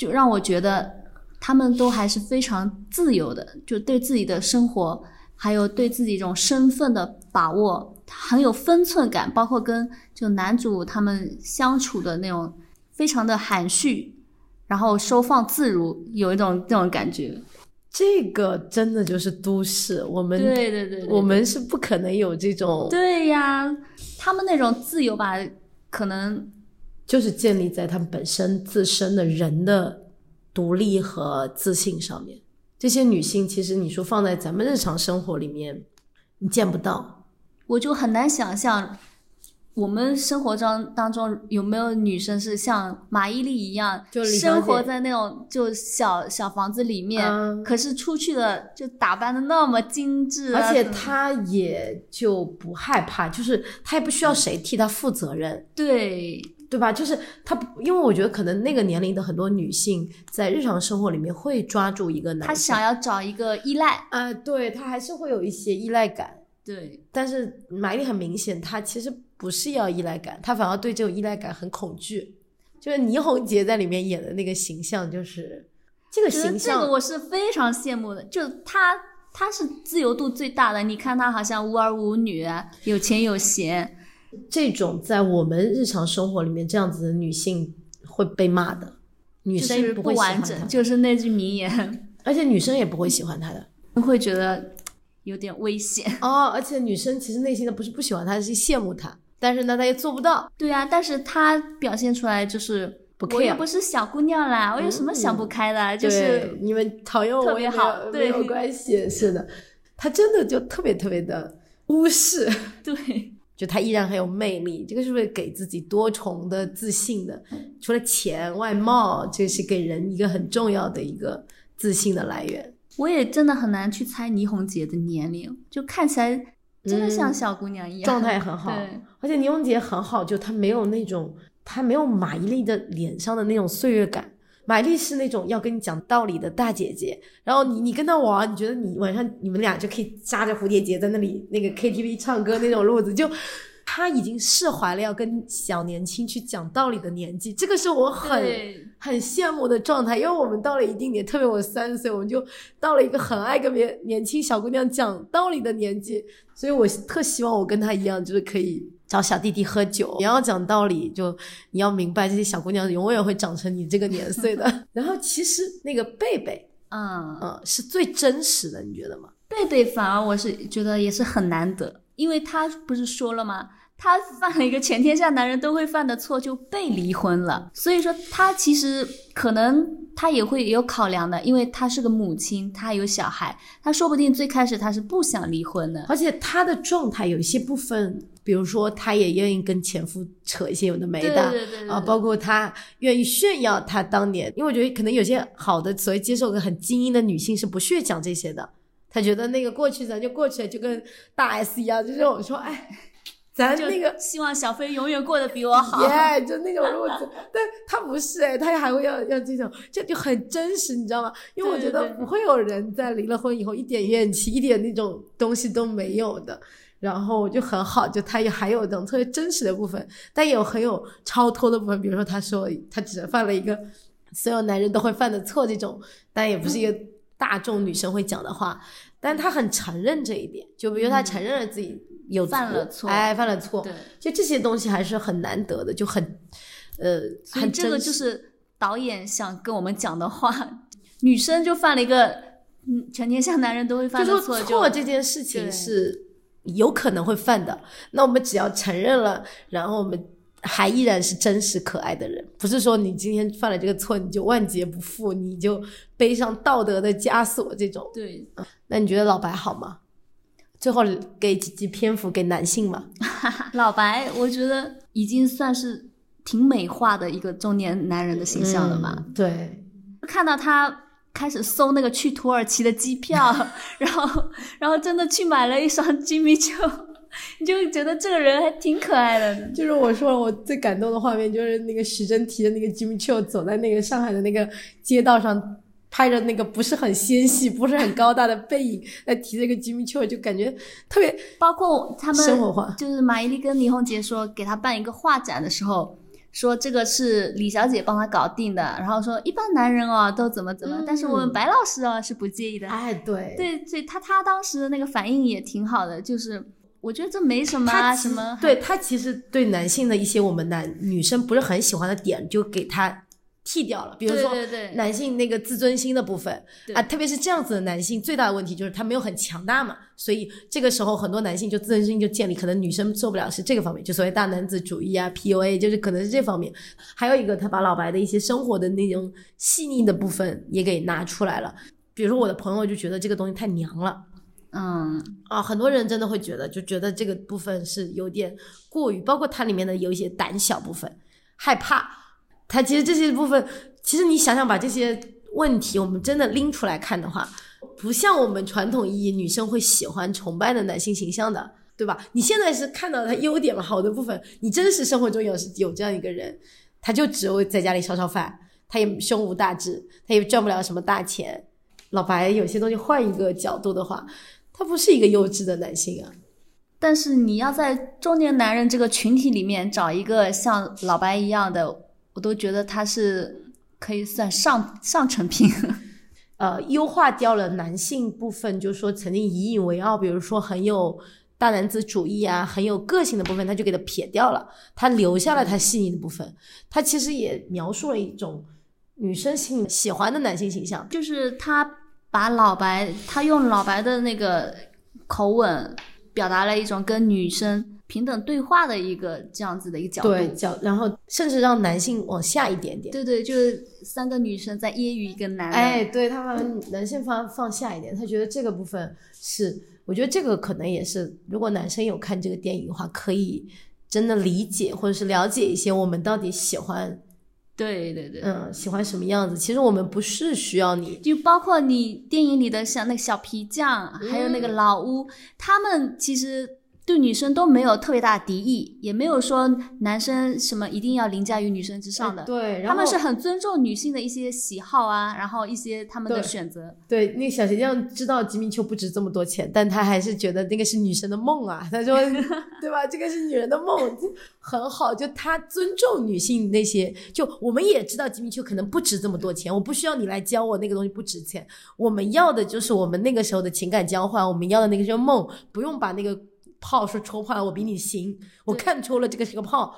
Speaker 3: 就让我觉得他们都还是非常自由的，就对自己的生活，还有对自己这种身份的把握很有分寸感，包括跟就男主他们相处的那种非常的含蓄，然后收放自如，有一种这种感觉。
Speaker 2: 这个真的就是都市，我们
Speaker 3: 对对对对
Speaker 2: 我们是不可能有这种，
Speaker 3: 对呀，他们那种自由吧，可能
Speaker 2: 就是建立在他们本身自身的人的独立和自信上面。这些女性其实你说放在咱们日常生活里面，你见不到。
Speaker 3: 我就很难想象，我们生活中当中有没有女生是像马伊琍一样，生活在那种就小小房子里面，
Speaker 2: 嗯
Speaker 3: 可是出去了就打扮的那么精致、啊，
Speaker 2: 而且她也就不害怕，就是她也不需要谁替她负责任，
Speaker 3: 对
Speaker 2: 对吧？就是她不，因为我觉得可能那个年龄的很多女性在日常生活里面会抓住一个男性，
Speaker 3: 她想要找一个依赖，
Speaker 2: 啊、对她还是会有一些依赖感。
Speaker 3: 对
Speaker 2: 但是马伊琍很明显，她其实不是要依赖感，她反而对这种依赖感很恐惧。就是倪虹洁在里面演的那个形象，就是这个形象这
Speaker 3: 个我是非常羡慕的，就她她是自由度最大的，你看她好像无儿无女，有钱有闲，
Speaker 2: 这种在我们日常生活里面这样子的女性会被骂的，女生不会喜欢
Speaker 3: 完整，
Speaker 2: 她，
Speaker 3: 就是那句名言。
Speaker 2: 而且女生也不会喜欢他的
Speaker 3: 会觉得有点危险。
Speaker 2: 哦。而且女生其实内心的不是不喜欢她，是羡慕她，但是呢，她也做不到。
Speaker 3: 对啊，但是她表现出来就是
Speaker 2: 不
Speaker 3: 我又
Speaker 2: care
Speaker 3: 不是小姑娘啦，我有什么想不开的？就是
Speaker 2: 你们讨厌我
Speaker 3: 特别
Speaker 2: 也
Speaker 3: 好对
Speaker 2: 没有关系。是的，他真的就特别特别的无视。
Speaker 3: 对
Speaker 2: 就她依然很有魅力，这个是不是给自己多重的自信的？除了钱、外貌，这是给人一个很重要的一个自信的来源。
Speaker 3: 我也真的很难去猜倪虹洁的年龄，就看起来真的像小姑娘一样，
Speaker 2: 状态很好
Speaker 3: 对，
Speaker 2: 而且倪虹洁很好，就她没有那种，她没有马伊琍的脸上的那种岁月感。玛丽是那种要跟你讲道理的大姐姐，然后你你跟她玩，你觉得你晚上你们俩就可以扎着蝴蝶结在那里那个 KTV 唱歌那种路子，就她已经释怀了要跟小年轻去讲道理的年纪，这个是我很很羡慕的状态，因为我们到了一定年，特别我三十岁，我们就到了一个很爱跟别年轻小姑娘讲道理的年纪，所以我特希望我跟他一样，就是可以找小弟弟喝酒，你要讲道理，就你要明白这些小姑娘永远会长成你这个年岁的。然后其实那个贝贝，
Speaker 3: 嗯，
Speaker 2: 嗯，是最真实的，你觉得吗？
Speaker 3: 贝贝反而我是觉得也是很难得，因为他不是说了吗？他犯了一个全天下男人都会犯的错，就被离婚了。所以说他其实可能他也会有考量的，因为她是个母亲，她有小孩，她说不定最开始她是不想离婚的。
Speaker 2: 而且她的状态有一些部分，比如说她也愿意跟前夫扯一些有的没的
Speaker 3: 对对对对
Speaker 2: 啊，包括她愿意炫耀她当年，因为我觉得可能有些好的所谓接受个很精英的女性是不屑讲这些的，她觉得那个过去咱就过去了，就跟大 S 一样，就是我说哎，咱
Speaker 3: 就
Speaker 2: 那个
Speaker 3: 希望小飞永远过得比我好。
Speaker 2: 耶就那种路子，但他不是哎，他还会要要这种，这就很真实，你知道吗？因为我觉得不会有人在离了婚以后一点怨气、一点那种东西都没有的。然后就很好，就他也还有那种特别真实的部分，但也有很有超脱的部分。比如说，他说他只犯了一个所有男人都会犯的错，这种，但也不是一个大众女生会讲的话。但他很承认这一点，就比如他承认了自己有
Speaker 3: 犯了错
Speaker 2: 哎，犯了错，
Speaker 3: 对，
Speaker 2: 就这些东西还是很难得的，就很，呃，很
Speaker 3: 这个就是导演想跟我们讲的话。女生就犯了一个，嗯，全天下男人都会犯的错，
Speaker 2: 错这件事情是有可能会犯的，那我们只要承认了，然后我们还依然是真实可爱的人，不是说你今天犯了这个错你就万劫不复，你就背上道德的枷锁这种。
Speaker 3: 对，
Speaker 2: 那你觉得老白好吗？最后给几集篇幅给男性嘛？
Speaker 3: 老白，我觉得已经算是挺美化的一个中年男人的形象了嘛。
Speaker 2: 嗯对，
Speaker 3: 看到他开始搜那个去土耳其的机票，然后然后真的去买了一双金米球，你就觉得这个人还挺可爱的。
Speaker 2: 就是我说了，我最感动的画面就是那个徐峥提着那个 Jimmy Choo 走在那个上海的那个街道上，拍着那个不是很纤细、不是很高大的背影，在提这个 Jimmy Choo，就感觉特别
Speaker 3: 包括他们
Speaker 2: 生活化。
Speaker 3: 就是马伊琍跟倪虹洁说给他办一个画展的时候，说这个是李小姐帮他搞定的，然后说一般男人哦都怎么怎么，
Speaker 2: 嗯
Speaker 3: 但是我们白老师哦是不介意的。
Speaker 2: 哎，对，
Speaker 3: 对，所以他他当时的那个反应也挺好的，就是我觉得这没什么啊，
Speaker 2: 他
Speaker 3: 什么
Speaker 2: 对他其实对男性的一些我们男女生不是很喜欢的点，就给他剃掉了。比如说男性那个自尊心的部分
Speaker 3: 对
Speaker 2: 啊，特别是这样子的男性，最大的问题就是他没有很强大嘛，所以这个时候很多男性就自尊心就建立，可能女生受不了是这个方面，就所谓大男子主义啊，PUA，就是可能是这方面。还有一个，他把老白的一些生活的那种细腻的部分也给拿出来了。比如说我的朋友就觉得这个东西太娘了。
Speaker 3: 嗯，
Speaker 2: 啊，很多人真的会觉得，就觉得这个部分是有点过于，包括它里面的有一些胆小部分，害怕。它其实这些部分，其实你想想把这些问题，我们真的拎出来看的话，不像我们传统意义女生会喜欢崇拜的男性形象的，对吧？你现在是看到他优点了，好的部分，你真实生活中有有这样一个人，他就只会在家里烧烧饭，他也胸无大志，他也赚不了什么大钱。老白有些东西换一个角度的话，他不是一个优质的男性啊。
Speaker 3: 但是你要在中年男人这个群体里面找一个像老白一样的，我都觉得他是可以算上上成品。
Speaker 2: 呃，优化掉了男性部分，就是说曾经引以为傲，比如说很有大男子主义啊，很有个性的部分，他就给他撇掉了，他留下了他细腻的部分。他其实也描述了一种女生性喜欢的男性形象。
Speaker 3: 就是他把老白，他用老白的那个口吻，表达了一种跟女生平等对话的一个这样子的一个角度。
Speaker 2: 对，角，然后甚至让男性往下一点点。
Speaker 3: 对对，就是三个女生在揶揄一个男人。
Speaker 2: 哎，对他把男性放放下一点，他觉得这个部分是，我觉得这个可能也是，如果男生有看这个电影的话，可以真的理解或者是了解一些我们到底喜欢，
Speaker 3: 对对对，
Speaker 2: 嗯，喜欢什么样子。其实我们不是需要你，
Speaker 3: 就包括你电影里的像那个小皮匠，还有那个老屋，他们其实对女生都没有特别大的敌意，也没有说男生什么一定要凌驾于女生之上的。
Speaker 2: 哎对，然后
Speaker 3: 他们是很尊重女性的一些喜好啊，然后一些他们的选择。
Speaker 2: 对那个小鞋匠知道吉米丘不值这么多钱，但他还是觉得那个是女生的梦啊。他说，对吧？这个是女人的梦，很好。就他尊重女性那些，就我们也知道吉米丘可能不值这么多钱，我不需要你来教我那个东西不值钱。我们要的就是我们那个时候的情感交换，我们要的那个就是梦，不用把那个炮是戳破了，我比你行，我看出了这个是个炮。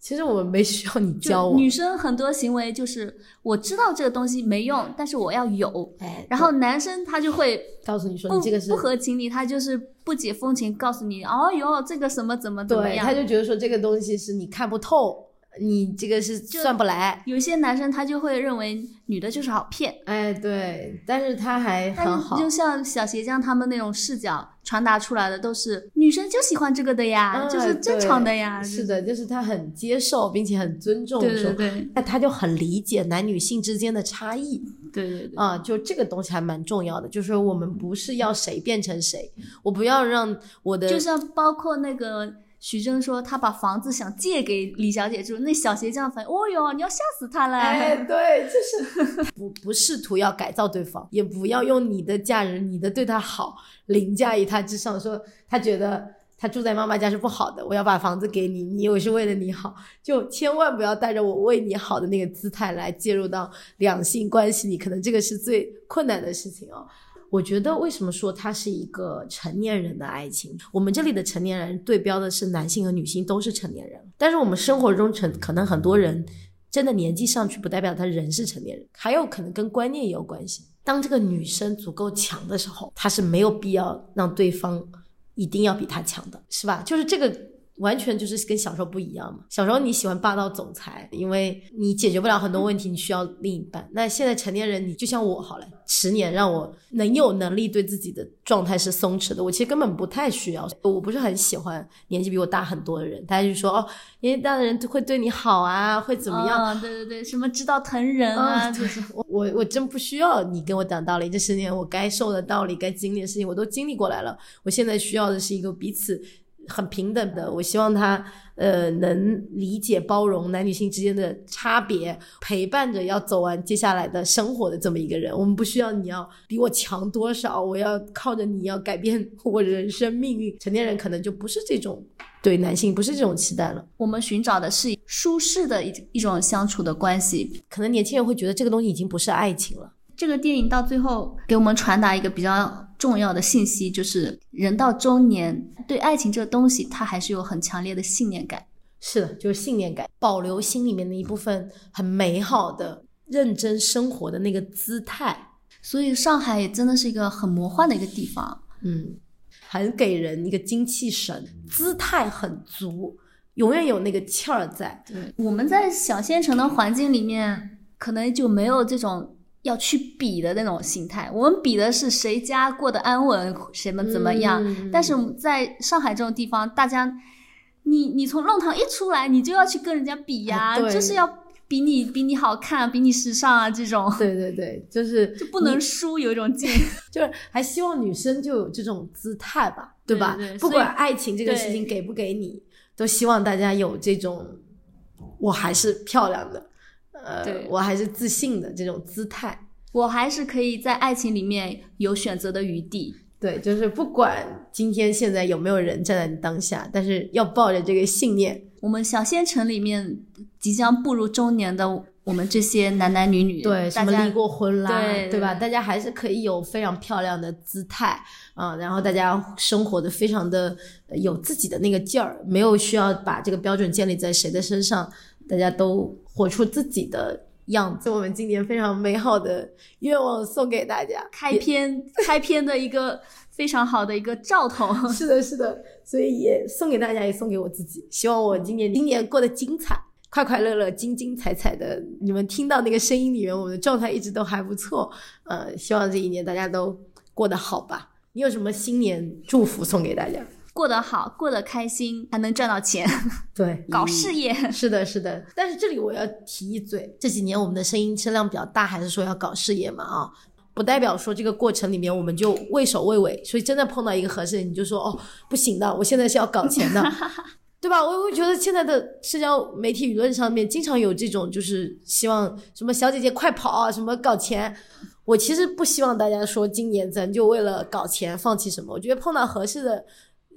Speaker 2: 其实我们没需要你教我。
Speaker 3: 女生很多行为就是我知道这个东西没用，但是我要有。
Speaker 2: 哎，
Speaker 3: 然后男生他就会
Speaker 2: 告诉你说
Speaker 3: 不
Speaker 2: 你这个是
Speaker 3: 不合情理，他就是不解风情，告诉你哦哟这个什么怎么怎么
Speaker 2: 对，
Speaker 3: 样。
Speaker 2: 他就觉得说这个东西是你看不透，你这个是算不来。
Speaker 3: 有些男生他就会认为女的就是好骗，
Speaker 2: 哎，对，但是他还很好，
Speaker 3: 就像小鞋匠他们那种视角传达出来的都是女生就喜欢这个的呀，
Speaker 2: 嗯
Speaker 3: 就是正常的呀。
Speaker 2: 是的，就是他很接受并且很尊重
Speaker 3: 对对，对
Speaker 2: 那他就很理解男女性之间的差异
Speaker 3: 对对对，
Speaker 2: 啊，就这个东西还蛮重要的，就是我们不是要谁变成谁，我不要让我的
Speaker 3: 就像包括那个徐峥说他把房子想借给李小姐住，那小鞋匠反应，哦哟，你要吓死他了。
Speaker 2: 哎，对，就是 不不试图要改造对方，也不要用你的嫁人、你的对他好凌驾于他之上，说他觉得他住在妈妈家是不好的，我要把房子给你，你以为是为了你好，就千万不要带着我为你好的那个姿态来介入到两性关系里，可能这个是最困难的事情哦。我觉得为什么说它是一个成年人的爱情？我们这里的成年人对标的是男性和女性都是成年人，但是我们生活中成可能很多人真的年纪上去，不代表他人是成年人，还有可能跟观念也有关系。当这个女生足够强的时候，她是没有必要让对方一定要比她强的，是吧？就是这个完全就是跟小时候不一样嘛。小时候你喜欢霸道总裁，因为你解决不了很多问题，你需要另一半。那现在成年人，你就像我好了，十年让我能有能力对自己的状态是松弛的，我其实根本不太需要。我不是很喜欢年纪比我大很多的人，大家就说哦，年纪大的人会对你好啊，会怎么样？
Speaker 3: 啊对对对，什么知道疼人啊，
Speaker 2: 啊
Speaker 3: 就是
Speaker 2: 我我我真不需要你跟我讲道理，这十年我该受的道理、该经历的事情我都经历过来了。我现在需要的是一个彼此很平等的，我希望他呃能理解包容男女性之间的差别，陪伴着要走完接下来的生活的这么一个人。我们不需要你要比我强多少，我要靠着你要改变我人生命运。成年人可能就不是这种对男性不是这种期待了。
Speaker 3: 我们寻找的是舒适的一一种相处的关系。
Speaker 2: 可能年轻人会觉得这个东西已经不是爱情了。
Speaker 3: 这个电影到最后给我们传达一个比较重要的信息，就是人到中年，对爱情这个东西，他还是有很强烈的信念感。
Speaker 2: 是的，就是信念感，保留心里面的一部分很美好的、认真生活的那个姿态，
Speaker 3: 所以上海也真的是一个很魔幻的一个地方。
Speaker 2: 嗯，很给人一个精气神，姿态很足，永远有那个气儿在。
Speaker 3: 对，我们在小县城的环境里面，可能就没有这种要去比的那种心态。我们比的是谁家过得安稳，谁们怎么样。
Speaker 2: 嗯
Speaker 3: 但是在上海这种地方，大家，你你从弄堂一出来，你就要去跟人家比呀，就是要比你比你好看，比你时尚啊，这种
Speaker 2: 对对对，就是
Speaker 3: 就不能输，有一种劲。
Speaker 2: 就是还希望女生就有这种姿态吧，对吧？
Speaker 3: 对对
Speaker 2: 不管爱情这个事情给不给你，都希望大家有这种我还是漂亮的，呃
Speaker 3: 对，
Speaker 2: 我还是自信的这种姿态。
Speaker 3: 我还是可以在爱情里面有选择的余地。
Speaker 2: 对，就是不管今天现在有没有人站在你当下，但是要抱着这个信念，
Speaker 3: 我们小县城里面即将步入中年的我们这些男男女女，
Speaker 2: 对，什
Speaker 3: 大家
Speaker 2: 么离过婚啦，
Speaker 3: 对对吧？
Speaker 2: 大家还是可以有非常漂亮的姿态啊、然后大家生活的非常的呃有自己的那个劲儿，没有需要把这个标准建立在谁的身上，大家都活出自己的样子。我们今年非常美好的愿望送给大家，
Speaker 3: 开篇 开篇的一个非常好的一个兆头。
Speaker 2: 是的，是的，所以也送给大家，也送给我自己。希望我今年今年过得精彩，快快乐乐、精精彩彩的。你们听到那个声音里面，我的状态一直都还不错。呃，希望这一年大家都过得好吧。你有什么新年祝福送给大家？
Speaker 3: 过得好，过得开心，还能赚到钱，
Speaker 2: 对，
Speaker 3: 搞事业。
Speaker 2: 是的，是的。但是这里我要提一嘴，这几年我们的声音声量比较大，还是说要搞事业嘛？啊，不代表说这个过程里面我们就畏首畏尾，所以真的碰到一个合适的，你就说哦，不行的，我现在是要搞钱的。对吧？我会觉得现在的社交媒体舆论上面经常有这种，就是希望什么小姐姐快跑啊，什么搞钱。我其实不希望大家说今年咱就为了搞钱放弃什么。我觉得碰到合适的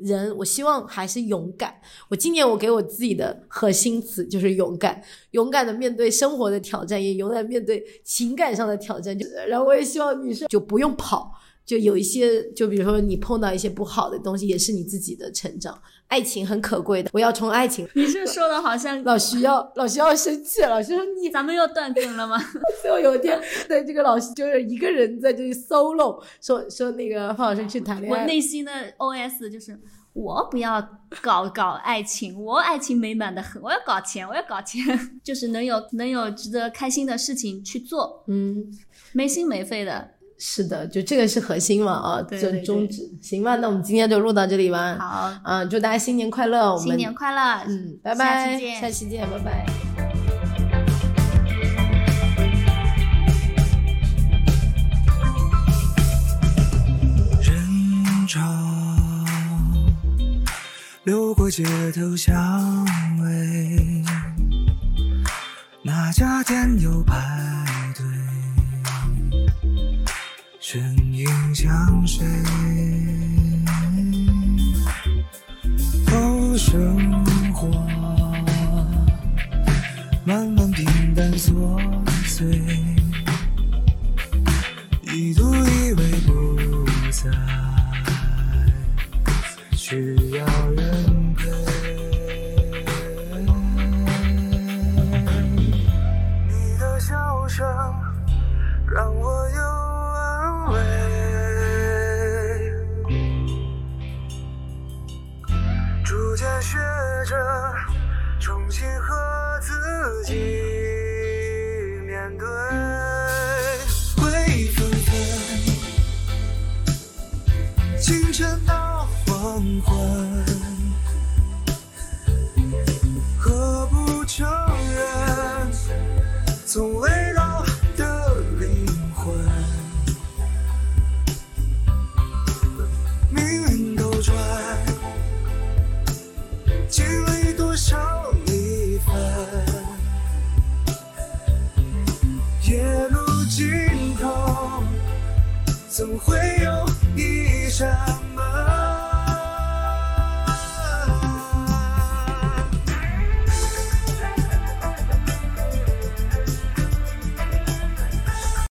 Speaker 2: 人，我希望还是勇敢。我今年我给我自己的核心词就是勇敢，勇敢的面对生活的挑战，也勇敢面对情感上的挑战。就然后我也希望女生就不用跑。就有一些，就比如说你碰到一些不好的东西，也是你自己的成长。爱情很可贵的，我要从爱情。
Speaker 3: 你这说的好像
Speaker 2: 老徐要老徐要生气了，老徐说你。
Speaker 3: 咱们又断更了吗？
Speaker 2: 最后有一天，对这个老徐就是一个人在这里 solo，说说那个方老师去谈恋爱。
Speaker 3: 我内心的 OS 就是，我不要搞搞爱情，我爱情美满的很，我要搞钱，我要搞钱，就是能有能有值得开心的事情去做，
Speaker 2: 嗯，
Speaker 3: 没心没肺的。
Speaker 2: 是的，就这个是核心嘛啊，就宗旨。行吧，那我们今天就录到这里吧。
Speaker 3: 好，
Speaker 2: 嗯，祝大家新年快乐！我们
Speaker 3: 新年快乐，
Speaker 2: 嗯，拜
Speaker 3: 下
Speaker 2: 拜，
Speaker 3: 期见
Speaker 2: 下期见，拜拜。
Speaker 4: 人潮流过街头巷尾，哪家店有排队？声音像谁？